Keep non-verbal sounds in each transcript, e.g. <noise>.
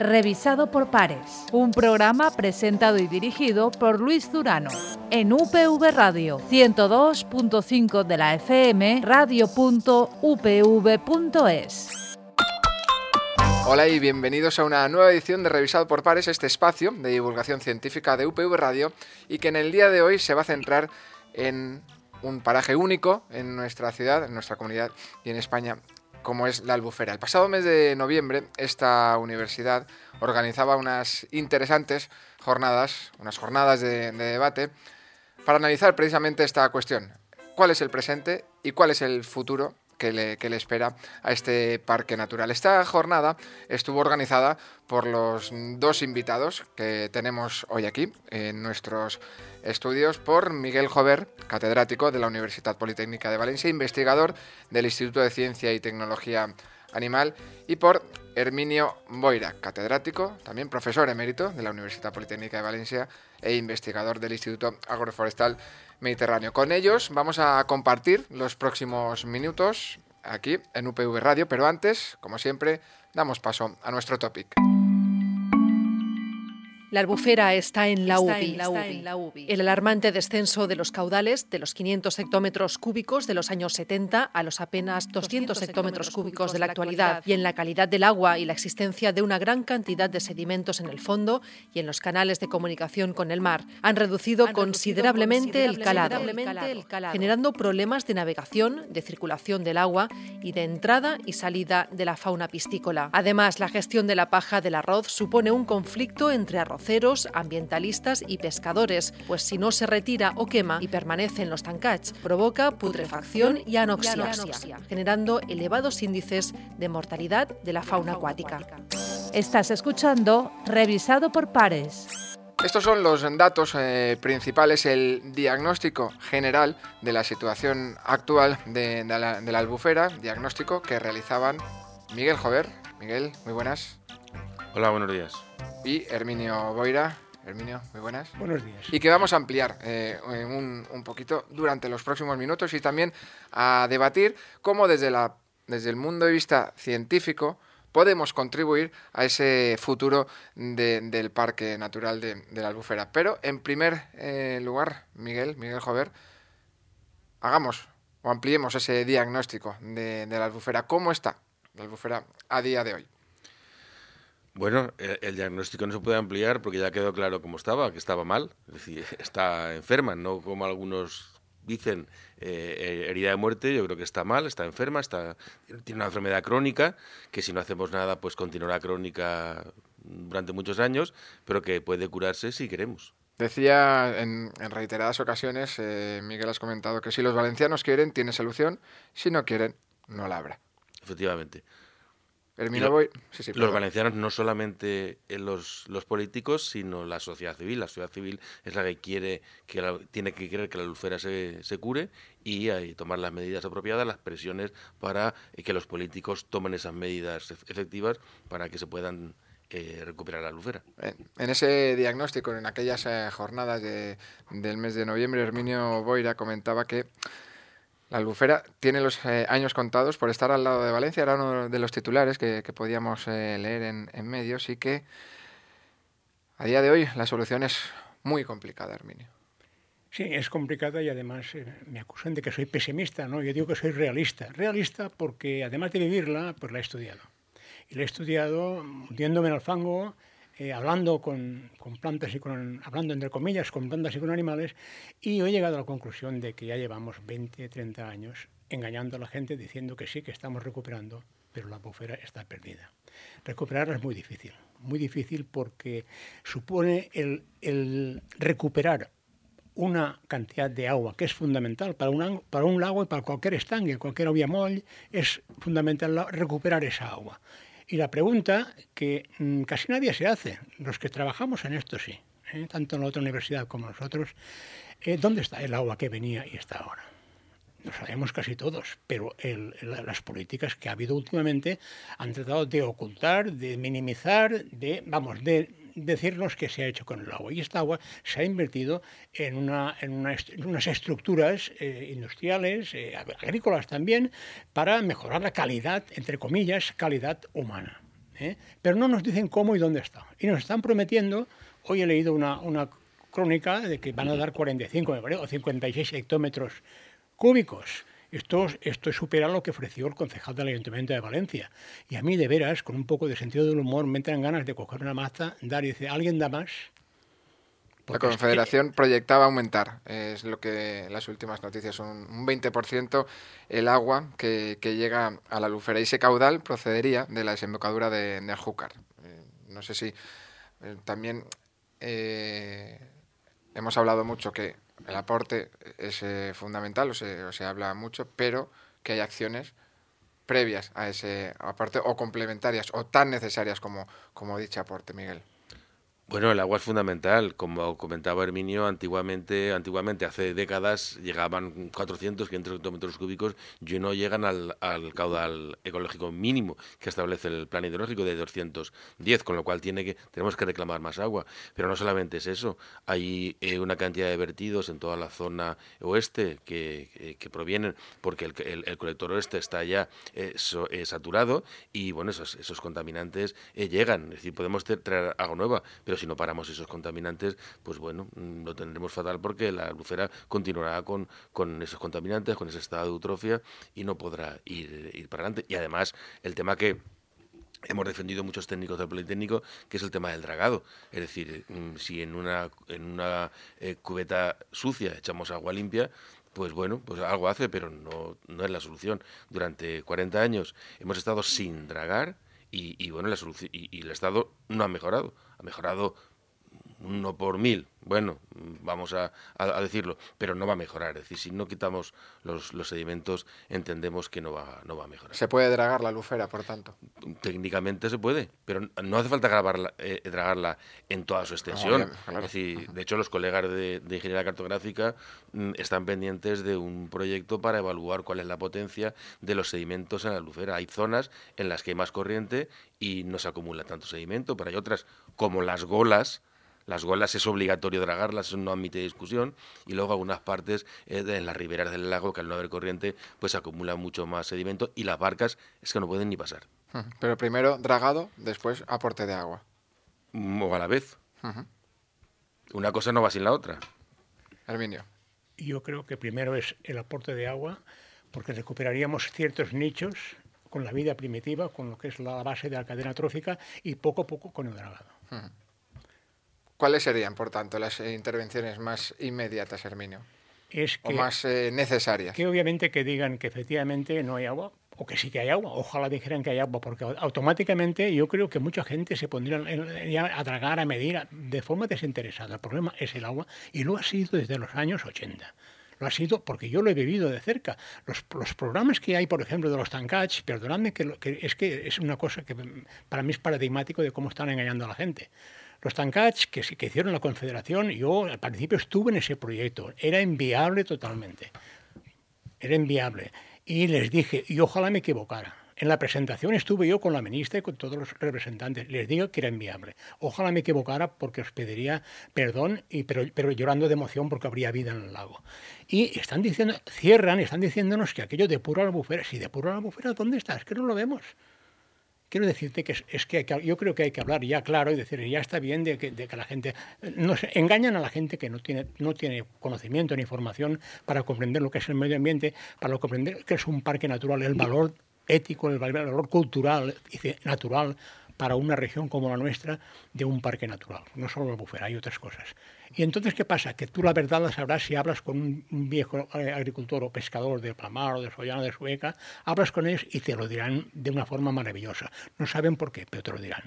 revisado por pares. Un programa presentado y dirigido por Luis Durano. En UPV Radio 102.5 de la FM, radio.upv.es. Hola y bienvenidos a una nueva edición de Revisado por Pares, este espacio de divulgación científica de UPV Radio y que en el día de hoy se va a centrar en un paraje único en nuestra ciudad, en nuestra comunidad y en España, como es la Albufera. El pasado mes de noviembre, esta universidad organizaba unas interesantes jornadas, unas jornadas de, debate, para analizar precisamente esta cuestión. ¿Cuál es el presente y cuál es el futuro que le, que le, espera a este parque natural. Esta jornada estuvo organizada por los dos invitados que tenemos hoy aquí en nuestros estudios por Miguel Jover, catedrático de la Universidad Politécnica de Valencia, investigador del Instituto de Ciencia y Tecnología Animal, y por Herminio Boira, catedrático, también profesor emérito de la Universidad Politécnica de Valencia e investigador del Instituto Agroforestal Mediterráneo. Con ellos vamos a compartir los próximos minutos aquí en UPV Radio, pero antes, como siempre, damos paso a nuestro topic. La albufera está en la, UBI. El alarmante descenso de los caudales de los 500 hectómetros cúbicos de los años 70 a los apenas 200 hectómetros cúbicos de la actualidad y en la calidad del agua y la existencia de una gran cantidad de sedimentos en el fondo y en los canales de comunicación con el mar han reducido considerablemente el calado, generando problemas de navegación, de circulación del agua y de entrada y salida de la fauna piscícola. Además, la gestión de la paja del arroz supone un conflicto entre arroz ambientalistas y pescadores, pues si no se retira o quema y permanece en los tancats, provoca putrefacción y anoxia, generando elevados índices de mortalidad de la fauna acuática. Estás escuchando Revisado por Pares. Estos son los datos eh, principales, el diagnóstico general de la situación actual de, la, de la albufera, diagnóstico que realizaban Miguel Jover. Miguel, muy buenas. Hola, buenos días y Herminio Boira. Herminio, muy buenas. Buenos días. Y que vamos a ampliar eh, un, un, poquito durante los próximos minutos y también a debatir cómo desde, la, desde el mundo de vista científico podemos contribuir a ese futuro del Parque Natural de, la Albufera. Pero en primer eh, lugar, Miguel, Miguel Jover, hagamos o ampliemos ese diagnóstico de, de la Albufera. ¿Cómo está la Albufera a día de hoy? Bueno, el, diagnóstico no se puede ampliar porque ya quedó claro cómo estaba, que estaba mal, es decir, <laughs> está enferma, no como algunos dicen eh, herida de muerte, yo creo que está mal, está enferma, está, tiene una enfermedad crónica, que si no hacemos nada, pues continuará crónica durante muchos años, pero que puede curarse si queremos. Decía en, reiteradas ocasiones, eh, Miguel, has comentado que si los valencianos quieren, tiene solución, si no quieren, no la habrá. Efectivamente los valencianos, no solamente los, los, políticos, sino la sociedad civil. La sociedad civil es la que quiere que tiene que querer que la lucera se, se cure y, tomar las medidas apropiadas, las presiones para que los políticos tomen esas medidas efectivas para que se puedan eh, recuperar la lucera. En ese diagnóstico, en aquellas eh, jornadas de, del mes de noviembre, Herminio Boira comentaba que la albufera tiene los eh, años contados por estar al lado de Valencia, era uno de los titulares que, podíamos eh, leer en, medios y que a día de hoy la solución es muy complicada, Herminio. Sí, es complicada y además eh, me acusan de que soy pesimista, ¿no? Yo digo que soy realista. Realista porque además de vivirla, pues la he estudiado. Y la he estudiado hundiéndome en el fango, eh, hablando con, plantas y con, hablando entre comillas, con plantas y con animales, y he llegado a la conclusión de que ya llevamos 20, 30 años engañando a la gente diciendo que sí, que estamos recuperando, pero la bufera está perdida. Recuperarla es muy difícil, muy difícil porque supone el, recuperar una cantidad de agua que es fundamental para un, para un lago y para cualquier estanque, cualquier moll, es fundamental recuperar esa agua. Y la pregunta que mm, casi nadie se hace, los que trabajamos en esto sí, ¿eh? tanto en la otra universidad como nosotros, eh, ¿dónde está el agua que venía y está ahora? Lo sabemos casi todos, pero las políticas que ha habido últimamente han tratado de ocultar, de minimizar, de, vamos, de decirnos qué se ha hecho con el agua. Y esta agua se ha invertido en, una, en, unas estructuras eh, industriales, eh, agrícolas también, para mejorar la calidad, entre comillas, calidad humana. ¿eh? pero no nos dicen cómo y dónde está. Y nos están prometiendo, hoy he leído una, una crónica de que van a dar 45 o 56 hectómetros cúbicos. Esto, esto supera lo que ofreció el concejal del Ayuntamiento de Valencia. Y a mí, de veras, con un poco de sentido del humor, me entran ganas de coger una maza, dar y decir, ¿alguien da más? la Confederación proyectaba aumentar, es lo que las últimas noticias son un 20% el agua que, llega a la lufera y ese caudal procedería de la desembocadura de, de Ajúcar. Eh, no sé si eh, también eh, hemos hablado mucho que el aporte es fundamental, o se, se habla mucho, pero que hay acciones previas a ese aporte o complementarias o tan necesarias como, como dicho aporte, Miguel. Bueno, el agua es fundamental. Como comentaba Herminio, antiguamente, antiguamente hace décadas, llegaban 400, 500 hectómetros cúbicos y no llegan al, caudal ecológico mínimo que establece el plan hidrológico de 210, con lo cual tiene que, tenemos que reclamar más agua. Pero no solamente es eso, hay eh, una cantidad de vertidos en toda la zona oeste que, que, provienen porque el, el, colector oeste está ya eh, saturado y bueno, esos, esos contaminantes eh, llegan. Es decir, podemos traer agua nueva, pero si no paramos esos contaminantes, pues bueno, mm, lo tendremos fatal porque la lucera continuará con, con esos contaminantes, con ese estado de eutrofia y no podrá ir, ir para adelante. Y además, el tema que hemos defendido muchos técnicos del Politécnico, que es el tema del dragado. Es decir, mm, si en una, en una eh, cubeta sucia echamos agua limpia, pues bueno, pues algo hace, pero no, no es la solución. Durante 40 años hemos estado sin dragar y, bueno, la solución, y, el Estado no ha mejorado, ha mejorado uno por mil, bueno, vamos a, decirlo, pero no va a mejorar. Es decir, si no quitamos los, sedimentos, entendemos que no va, no va a mejorar. ¿Se puede dragar la lufera, por tanto? Técnicamente se puede, pero no hace falta grabarla, eh, dragarla en toda su extensión. Es decir, de hecho, los colegas de, ingeniería cartográfica mm, están pendientes de un proyecto para evaluar cuál es la potencia de los sedimentos en la lufera. Hay zonas en las que hay más corriente y no se acumula tanto sedimento, pero hay otras, como las golas, las golas es obligatorio dragarlas, eso no admite discusión. Y luego algunas partes eh, en las riberas del lago, que al no haber corriente, pues acumula mucho más sedimento y las barcas es que no pueden ni pasar. Pero primero dragado, después aporte de agua. Mm, o a la vez. Una cosa no va sin la otra. Herminio. Yo creo que primero es el aporte de agua, porque recuperaríamos ciertos nichos con la vida primitiva, con lo que es la base de la cadena trófica, y poco a poco con el dragado. ¿Cuáles serían, por tanto, las eh, intervenciones más inmediatas, Herminio? Es o más eh, necesarias. Que obviamente que digan que efectivamente no hay agua, o que sí que hay agua. Ojalá dijeran que hay agua, porque automáticamente yo creo que mucha gente se pondría a tragar, a medir de forma desinteresada. El problema es el agua y lo ha sido desde los años 80 lo ha sido porque yo lo he vivido de cerca. Los, los programas que hay, por ejemplo, de los tancats, perdonadme, que, que, es que es una cosa que para mí es paradigmático de cómo están engañando a la gente. Los tancats que, hicieron la Confederación, yo al principio estuve en ese proyecto, era inviable totalmente. Era inviable. Y les dije, y ojalá me equivocara. En la presentación estuve yo con la ministra y con todos los representantes. Les digo que era inviable. Ojalá me equivocara porque os pediría perdón, y, pero, pero llorando de emoción porque habría vida en el lago. Y están diciendo, cierran están diciéndonos que aquello depura la bufera. Si depura la bufera, ¿dónde está? Es que no lo vemos. Quiero decirte que es, que, yo creo que hay que hablar ya claro y decir, ya está bien de que, la gente... Engañan a la gente que no tiene, no tiene conocimiento ni información para comprender lo que es el medio ambiente, para comprender que es un parque natural, el valor ético, el valor cultural natural para una región como la nuestra de un parque natural. No solo la bufera, hay otras cosas. Y entonces, ¿qué pasa? Que tú la verdad la sabrás si hablas con un viejo eh, agricultor o pescador de Plamar o de Sollana de Sueca, hablas con ellos y te lo dirán de una forma maravillosa. No saben por qué, pero te lo dirán.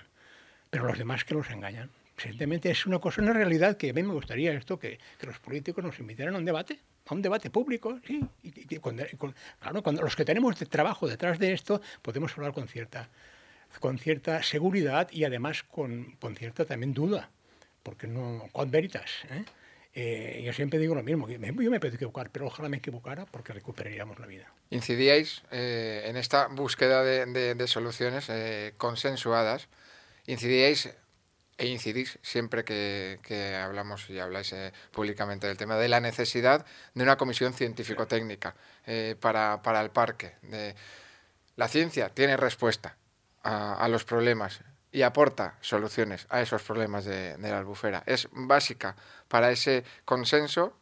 Pero los demás que los engañan. Evidentemente es una cosa, una realidad que a mí me gustaría esto, que, los políticos nos invitaran a un debate, a un debate público, sí. Y, claro, cuando los que tenemos de trabajo detrás de esto podemos hablar con cierta con cierta seguridad y además con, con cierta también duda, porque no, con veritas. ¿eh? Eh, yo siempre digo lo mismo, yo me puedo equivocar, pero ojalá me equivocara porque recuperaríamos la vida. Incidíais eh, en esta búsqueda de, de, soluciones consensuadas, incidíais e incidís siempre que, que hablamos y habláis públicamente del tema de la necesidad de una comisión científico-técnica para, para el parque. De, la ciencia tiene respuesta, a, los problemas y aporta soluciones a esos problemas de, de la albufera. Es básica para ese consenso,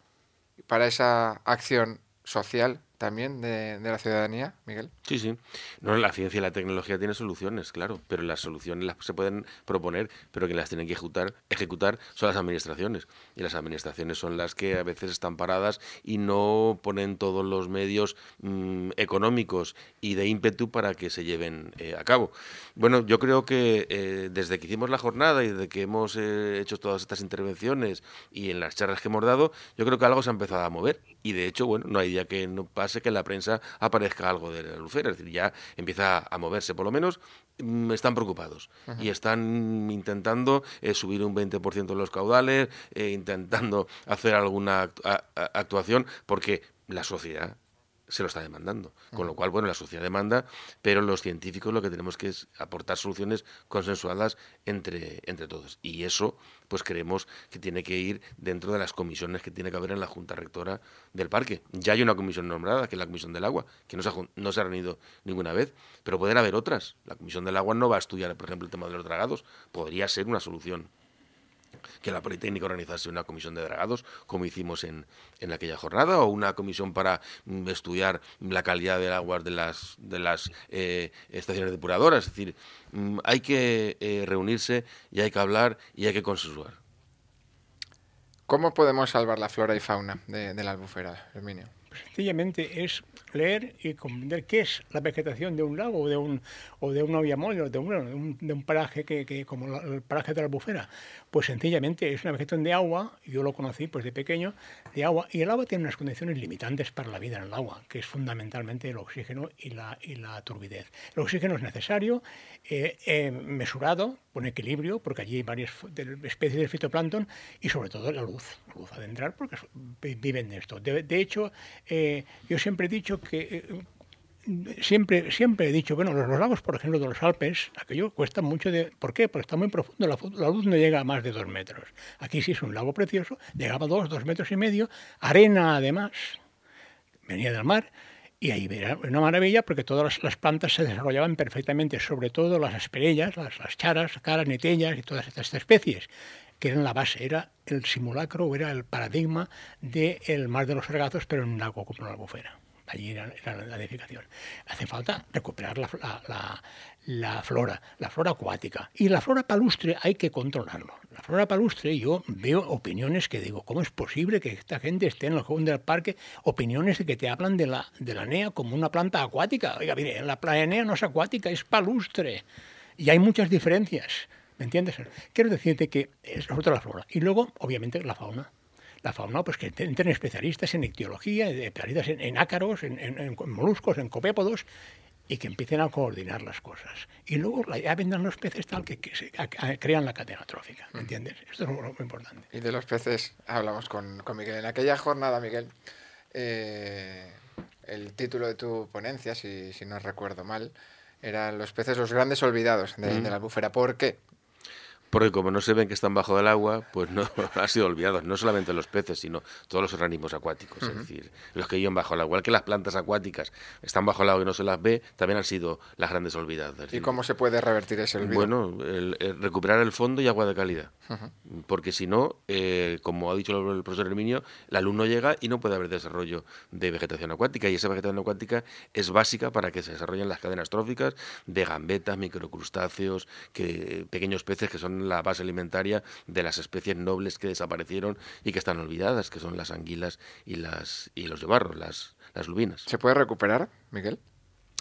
para esa acción social también de, la ciudadanía, Miguel? Sí, sí. No, la ciencia y la tecnología tienen soluciones, claro, pero las soluciones las se pueden proponer, pero que las tienen que ejecutar, ejecutar son las administraciones. Y las administraciones son las que a veces están paradas y no ponen todos los medios mm, económicos y de ímpetu para que se lleven eh, a cabo. Bueno, yo creo que eh, desde que hicimos la jornada y desde que hemos eh, hecho todas estas intervenciones y en las charlas que hemos dado, yo creo que algo se ha empezado a mover. Y de hecho, bueno, no hay día que no pase que en la prensa aparezca algo de la lucera, es decir, ya empieza a moverse, por lo menos mm, están preocupados y están intentando eh, subir un 20% los caudales, eh, intentando <laughs> hacer alguna actuación, porque la sociedad se lo está demandando. Con lo cual, bueno, la sociedad demanda, pero los científicos lo que tenemos que es aportar soluciones consensuadas entre, entre todos. Y eso, pues creemos que tiene que ir dentro de las comisiones que tiene que haber en la Junta Rectora del Parque. Ya hay una comisión nombrada, que es la Comisión del Agua, que no se ha, no se ha reunido ninguna vez, pero pueden haber otras. La Comisión del Agua no va a estudiar, por ejemplo, el tema de los dragados. Podría ser una solución que la Politécnica organizase una comisión de dragados, como hicimos en, en aquella jornada, o una comisión para mm, estudiar la calidad del agua de las, de las eh, estaciones depuradoras. Es decir, mm, hay que eh, reunirse y hay que hablar y hay que consensuar. ¿Cómo podemos salvar la flora y fauna de, de la albufera, Herminio? Sencillamente es leer y comprender qué es la vegetación de un lago o de un o de una o de un, de un paraje que, que como el paraje de la albufera. Pues sencillamente es una vegetación de agua yo lo conocí pues de pequeño de agua y el agua tiene unas condiciones limitantes para la vida en el agua que es fundamentalmente el oxígeno y la y la turbidez. El oxígeno es necesario eh, eh, mesurado con equilibrio porque allí hay varias especies de fitoplancton y sobre todo la luz la luz a entrar porque viven de esto de, de hecho eh, yo siempre he dicho que eh, siempre, siempre he dicho, bueno, los, lagos, por ejemplo, de los Alpes, aquello cuesta mucho de... ¿Por qué? Porque está muy profundo, la, luz no llega a más de dos metros. Aquí sí es un lago precioso, llegaba a dos, dos metros y medio, arena además, venía del mar, y ahí era una maravilla porque todas las, plantas se desarrollaban perfectamente, sobre todo las asperellas, las, las charas, caras, netellas y todas estas especies que eran la base, era el simulacro o era el paradigma del mar de los regazos, pero en un lago como la albufera. Allí era, la edificación. Hace falta recuperar la, flora, la flora acuática. Y la flora palustre hay que controlarlo. La flora palustre, yo veo opiniones que digo, ¿cómo es posible que esta gente esté en el jardín del parque? Opiniones de que te hablan de la, de la NEA como una planta acuática. Oiga, mire, la NEA no es acuática, es palustre. Y hay muchas diferencias. ¿Me entiendes? Quiero decirte que es otra la flora. Y luego, obviamente, la fauna. La fauna, pues que entren especialistas en ictiología, especialistas en, ácaros, en, moluscos, en copépodos, y que empiecen a coordinar las cosas. Y luego ya vendrán los peces tal que, se, crean la cadena trófica, ¿me mm. entiendes? Esto es muy, importante. Y de los peces hablamos con, Miguel. En aquella jornada, Miguel, eh, el título de tu ponencia, si, no recuerdo mal, eran los peces los grandes olvidados de, de la búfera. ¿Por qué? Porque como no se ven que están bajo el agua, pues no <laughs> han sido olvidados, no solamente los peces, sino todos los organismos acuáticos, es decir, los que viven bajo el agua, igual que las plantas acuáticas están bajo el agua y no se las ve, también han sido las grandes olvidadas. ¿Y cómo se puede revertir ese olvido? Bueno, recuperar el fondo y agua de calidad, porque si no, eh, como ha dicho el profesor Herminio, la luz no llega y no puede haber desarrollo de vegetación acuática, y esa vegetación acuática es básica para que se desarrollen las cadenas tróficas de gambetas, microcrustáceos, que, pequeños peces que son la base alimentaria de las especies nobles que desaparecieron y que están olvidadas, que son las anguilas y, las, y los de barro, las, las lubinas. ¿Se puede recuperar, Miguel?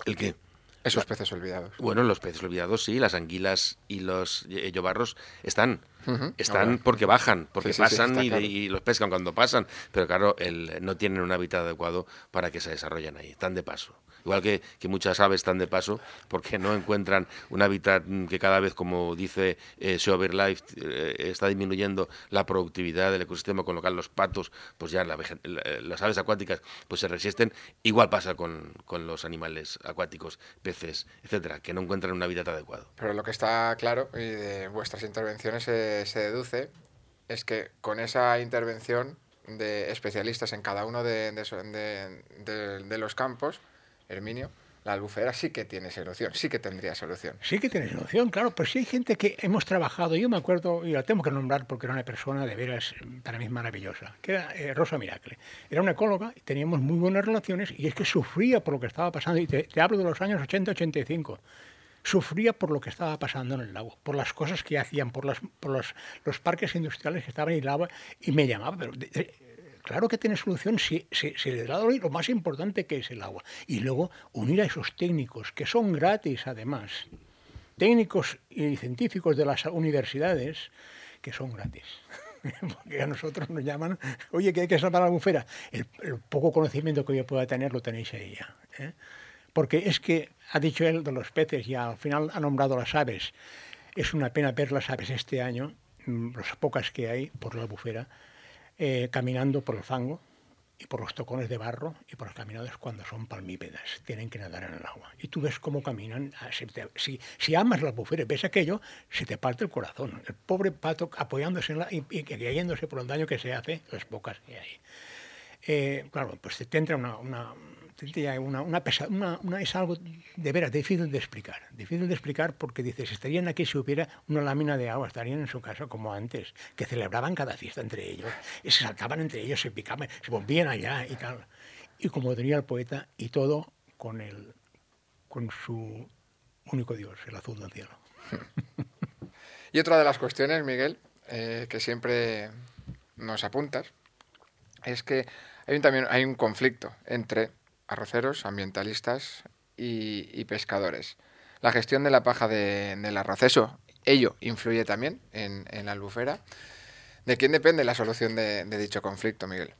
¿El qué? Esos peces olvidados. Bueno, los peces olvidados sí, las anguilas y los yobarros están. Están porque bajan, porque pasan y, los pescan cuando pasan, pero claro, el, no tienen un hábitat adecuado para que se desarrollen ahí, están de paso. Igual que, muchas aves están de paso porque no encuentran un hábitat que cada vez, como dice eh, Life, eh, está disminuyendo la productividad del ecosistema, con lo cual los patos, pues ya las aves acuáticas, pues se resisten. Igual pasa con, los animales acuáticos, peces, etcétera, que no encuentran un hábitat adecuado. Pero lo que está claro, y de vuestras intervenciones se, deduce, es que con esa intervención de especialistas en cada uno de, los campos, Herminio, la albufera sí que tiene solución, sí que tendría solución. Sí que tiene solución, claro, pues sí hay gente que hemos trabajado, yo me acuerdo, y la tengo que nombrar porque era una persona de veras para mí maravillosa, que era eh, Rosa Miracle. Era una ecóloga y teníamos muy buenas relaciones y es que sufría por lo que estaba pasando, y te, hablo de los años 80-85 sufría por lo que estaba pasando en el lago, por las cosas que hacían, por, las, por los, los, parques industriales que estaban en el agua, y me llamaba, pero claro que tiene solución si, se le da lo más importante que es el agua. Y luego unir a esos técnicos, que son gratis además, técnicos y científicos de las universidades, que son gratis. <laughs> Porque a nosotros nos llaman, oye, que hay que salvar la bufera. El, poco conocimiento que yo pueda tener lo tenéis ahí. ¿eh? Porque es que ha dicho él de los peces y al final ha nombrado las aves. Es una pena ver las aves este año, mm, las pocas que hay por la bufera, eh, caminando por el fango y por los tocones de barro y por los caminados cuando son palmípedas, tienen que nadar en el agua. Y tú ves cómo caminan, ah, si, amas las buferas, ves aquello, se te parte el corazón. El pobre pato apoyándose en la, y, y cayéndose por el daño que se hace, las pocas que hay. Eh, claro, pues te entra una es algo de veras difícil de explicar. Difícil de explicar porque dices, estarían aquí si hubiera una lámina de agua, estarían en su casa como antes, que celebraban cada fiesta entre ellos, se saltaban entre ellos, se picaban, se volvían allá y tal. Y como tenía el poeta, y todo con, el, con su único Dios, el azul del cielo. <laughs> y otra de las cuestiones, Miguel, eh, que siempre nos apuntas, es que hay también hay un conflicto entre arroceros, ambientalistas y, pescadores. La gestión de la paja del arroz, eso, ello influye también en, la albufera. ¿De quién depende la solución de, dicho conflicto, Miguel?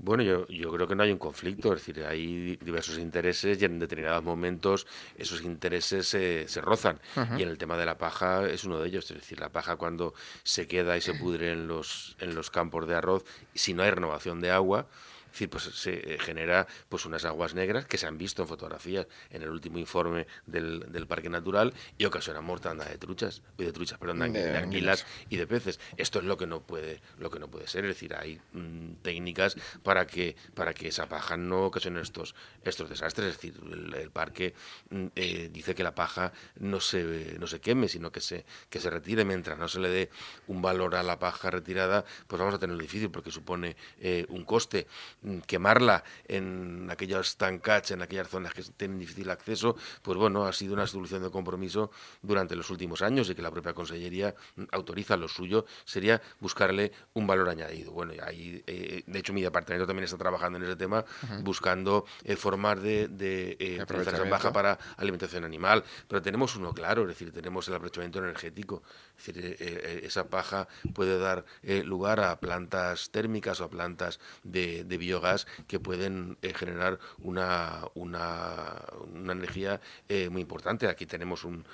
Bueno, yo, yo, creo que no hay un conflicto, es decir, hay diversos intereses y en determinados momentos esos intereses se, rozan. Y en el tema de la paja es uno de ellos, es decir, la paja cuando se queda y se pudre en los, en los campos de arroz, si no hay renovación de agua, es decir, pues se eh, genera pues unas aguas negras que se han visto en fotografías en el último informe del, del Parque Natural y ocasiona mortandad de truchas, de truchas, perdón, de, anguilas y de peces. Esto es lo que no puede, lo que no puede ser. Es decir, hay mm, técnicas para que, para que esa paja no ocasione estos, estos desastres. Es decir, el, parque mm, eh, dice que la paja no se, no se queme, sino que se, que se retire. Mientras no se le dé un valor a la paja retirada, pues vamos a tenerlo difícil porque supone eh, un coste. Mm, quemarla en aquellos tancats, en aquellas zonas que tienen difícil acceso, pues bueno, ha sido una solución de compromiso durante los últimos años y que la propia Consellería mm, autoriza lo suyo, sería buscarle un valor añadido. Bueno, ahí, eh, de hecho, mi departamento también está trabajando en ese tema, buscando eh, formar de, de eh, baja para alimentación animal, pero tenemos uno claro, es decir, tenemos el aprovechamiento energético, es decir, esa paja puede dar lugar a plantas térmicas o a plantas de, de biogás que pueden eh, generar una, una, una energía eh, muy importante. Aquí tenemos un,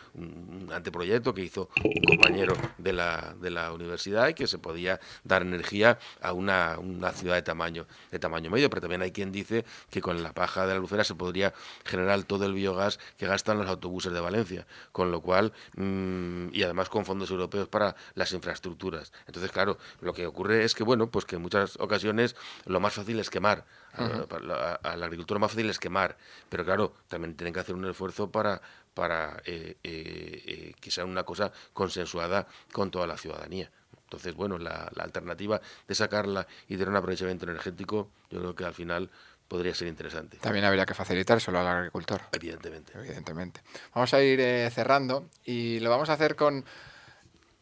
anteproyecto que hizo un compañero de la, de la universidad y que se podía dar energía a una, una ciudad de tamaño, de tamaño medio, pero también hay quien dice que con la paja de la lucera se podría generar todo el biogás que gastan los autobuses de Valencia, con lo cual, mm, y además con fondos europeos para las infraestructuras. Entonces, claro, lo que ocurre es que, bueno, pues que en muchas ocasiones lo más fácil es quemar. a, la, agricultura más fácil es quemar, pero claro, también tienen que hacer un esfuerzo para, para eh, eh, eh, que sea una cosa consensuada con toda la ciudadanía. Entonces, bueno, la, alternativa de sacarla y tener un aprovechamiento energético, yo creo que al final podría ser interesante. También habría que facilitárselo al agricultor. Evidentemente. Evidentemente. Vamos a ir cerrando y lo vamos a hacer con,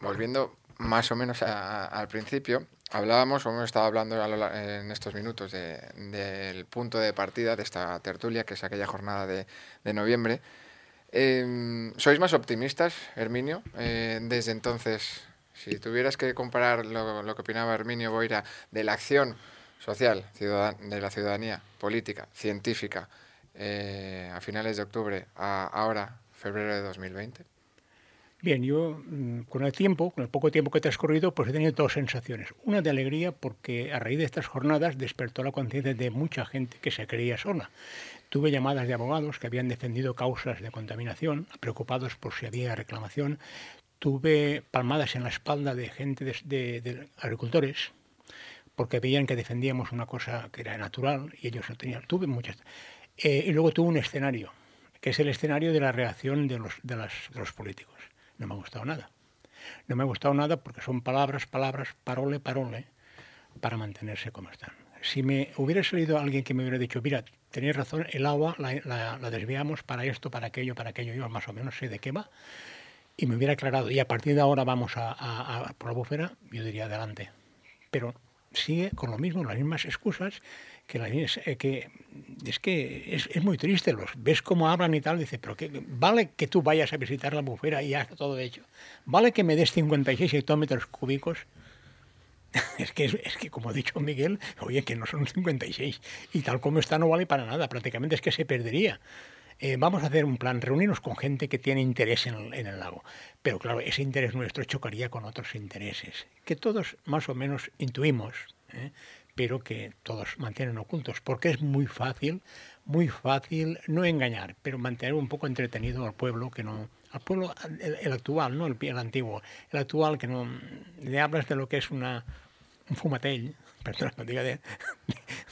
volviendo más o menos al principio, Hablábamos, o hemos estado hablando en estos minutos del punto de partida de esta tertulia, que es aquella jornada de, noviembre. Em, ¿Sois más optimistas, Herminio? Eh, desde entonces, si tuvieras que comparar lo, que opinaba Herminio Boira de la acción social de la ciudadanía, política, científica, eh, a finales de octubre a ahora, febrero de 2020. Bien, yo mm, con el tiempo, con el poco tiempo que he transcurrido, pues he tenido dos sensaciones. Una de alegría porque a raíz de estas jornadas despertó la conciencia de mucha gente que se creía sola. Tuve llamadas de abogados que habían defendido causas de contaminación, preocupados por si había reclamación. Tuve palmadas en la espalda de gente, de, agricultores, porque veían que defendíamos una cosa que era natural y ellos no tenían. Tuve muchas. Eh, y luego tuve un escenario que es el escenario de la reacción de los, de, los políticos. No me ha gustado nada. No me ha gustado nada porque son palabras, palabras, parole, parole, para mantenerse como están. Si me hubiera salido alguien que me hubiera dicho, mira, tenéis razón, el agua la, desviamos para esto, para aquello, para aquello, yo más o menos sé de qué va, y me hubiera aclarado, y a partir de ahora vamos a, por la bufera, yo diría adelante. Pero sigue con lo mismo, las mismas excusas, que, la, eh, es que es, muy triste, los ves cómo hablan y tal, dice, pero que vale que tú vayas a visitar la bufera y ya está todo hecho, vale que me des 56 hectómetros cúbicos, <laughs> es que, es que, como ha dicho Miguel, oye, que no son 56, y tal como está no vale para nada, prácticamente es que se perdería. Eh, vamos a hacer un plan, reunirnos con gente que tiene interés en el, lago. Pero claro, ese interés nuestro chocaría con otros intereses, que todos más o menos intuimos, ¿eh? Pero que todos mantienen ocultos, porque es muy fácil, muy fácil no engañar, pero mantener un poco entretenido al pueblo que no, al pueblo el, actual, no el, el, antiguo, el actual que no le hablas de lo que es una un fumatell, <laughs> perdón, diga de,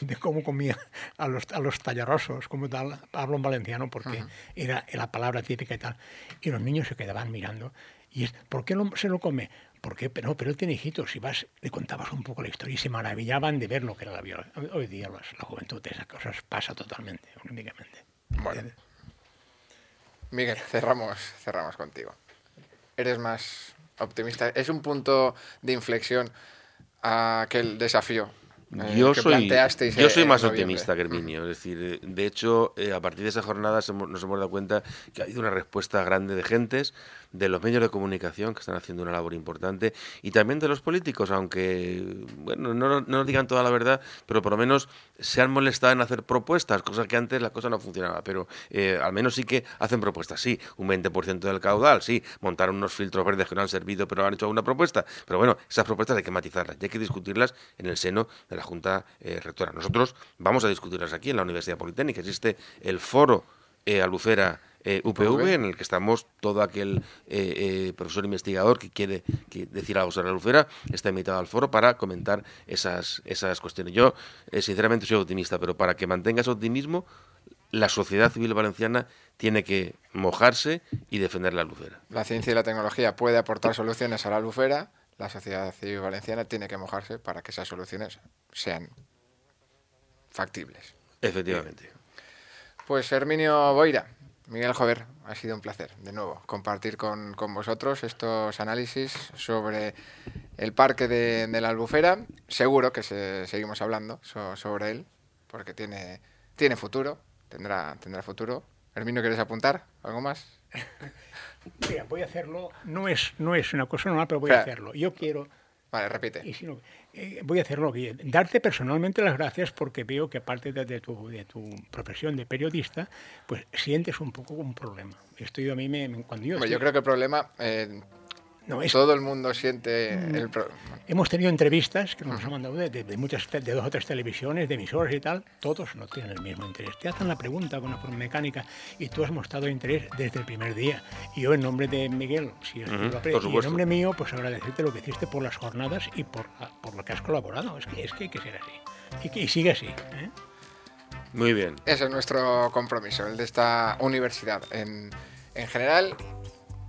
de, cómo comía a los, a los tallarrosos, como tal, hablo en valenciano porque era la palabra típica y tal, y los niños se quedaban mirando, y es, ¿por qué se lo come? Porque no, pero él tiene hijitos, y vas, le contabas un poco la historia y se maravillaban de ver lo que era la violencia. Hoy día la juventud esas cosas pasa totalmente, únicamente. Bueno. Miguel, cerramos, cerramos contigo. Eres más optimista. Es un punto de inflexión aquel desafío yo, soy, yo soy más optimista que Herminio. Es decir, de hecho, eh, a partir de esa jornada nos hemos dado cuenta que ha habido una respuesta grande de gentes de los medios de comunicación que están haciendo una labor importante y también de los políticos, aunque bueno, no, nos digan toda la verdad, pero por lo menos se han molestado en hacer propuestas, cosas que antes la cosa no funcionaba, pero eh, al menos sí que hacen propuestas, sí, un 20% del caudal, sí, montaron unos filtros verdes que no han servido, pero han hecho alguna propuesta, pero bueno, esas propuestas hay que matizarlas y hay que discutirlas en el seno de la Junta eh, Rectora. Nosotros vamos a discutirlas aquí en la Universidad Politécnica, existe el foro eh, Alucera eh, UPV, en el que estamos todo aquel eh, eh, profesor investigador que quiere decir algo sobre la está invitado al foro para comentar esas, esas cuestiones. Yo, sinceramente, soy optimista, pero para que mantenga ese optimismo, la sociedad civil valenciana tiene que mojarse y defender la lucera. La ciencia y la tecnología puede aportar soluciones a la lucera, la sociedad civil valenciana tiene que mojarse para que esas soluciones sean factibles. Efectivamente. Pues Herminio Boira, Miguel Jover, ha sido un placer de nuevo compartir con, vosotros estos análisis sobre el parque de, la Albufera. Seguro que seguimos hablando sobre él, porque tiene, tiene futuro, tendrá, tendrá futuro. Hermino, ¿quieres apuntar algo más? <laughs> Mira, voy a hacerlo, no es, no es una cosa normal, pero voy a hacerlo. Yo quiero... Vale, repite. Y si no, eh, voy a hacerlo aquí. Darte personalmente las gracias porque veo que aparte de, tu, de tu profesión de periodista, pues sientes un poco un problema. Esto yo a mí me, cuando yo... yo creo que el problema eh, no, Todo el mundo siente mm. el Hemos tenido entrevistas que nos han mandado de, muchas, de dos o tres televisiones, de emisoras y tal. Todos no tienen el mismo interés. Te hacen la pregunta con una forma mecánica y tú has mostrado interés desde el primer día. Y yo, en nombre de Miguel, si es y en nombre mío, pues agradecerte lo que hiciste por las jornadas y por, por lo que has colaborado. Es que, es que hay que ser así. Y, y sigue así. ¿eh? Muy bien. Ese es nuestro compromiso, el de esta universidad en, en general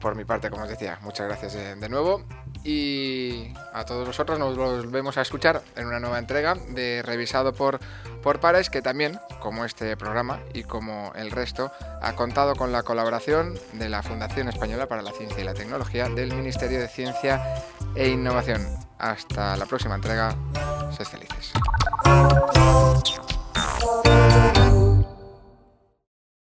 por mi parte, como os decía, muchas gracias de, nuevo. Y a todos vosotros nos volvemos a escuchar en una nueva entrega de Revisado por, por Pares, que también, como este programa y como el resto, ha contado con la colaboración de la Fundación Española para la Ciencia y la Tecnología del Ministerio de Ciencia e Innovación. Hasta la próxima entrega. Sed felices.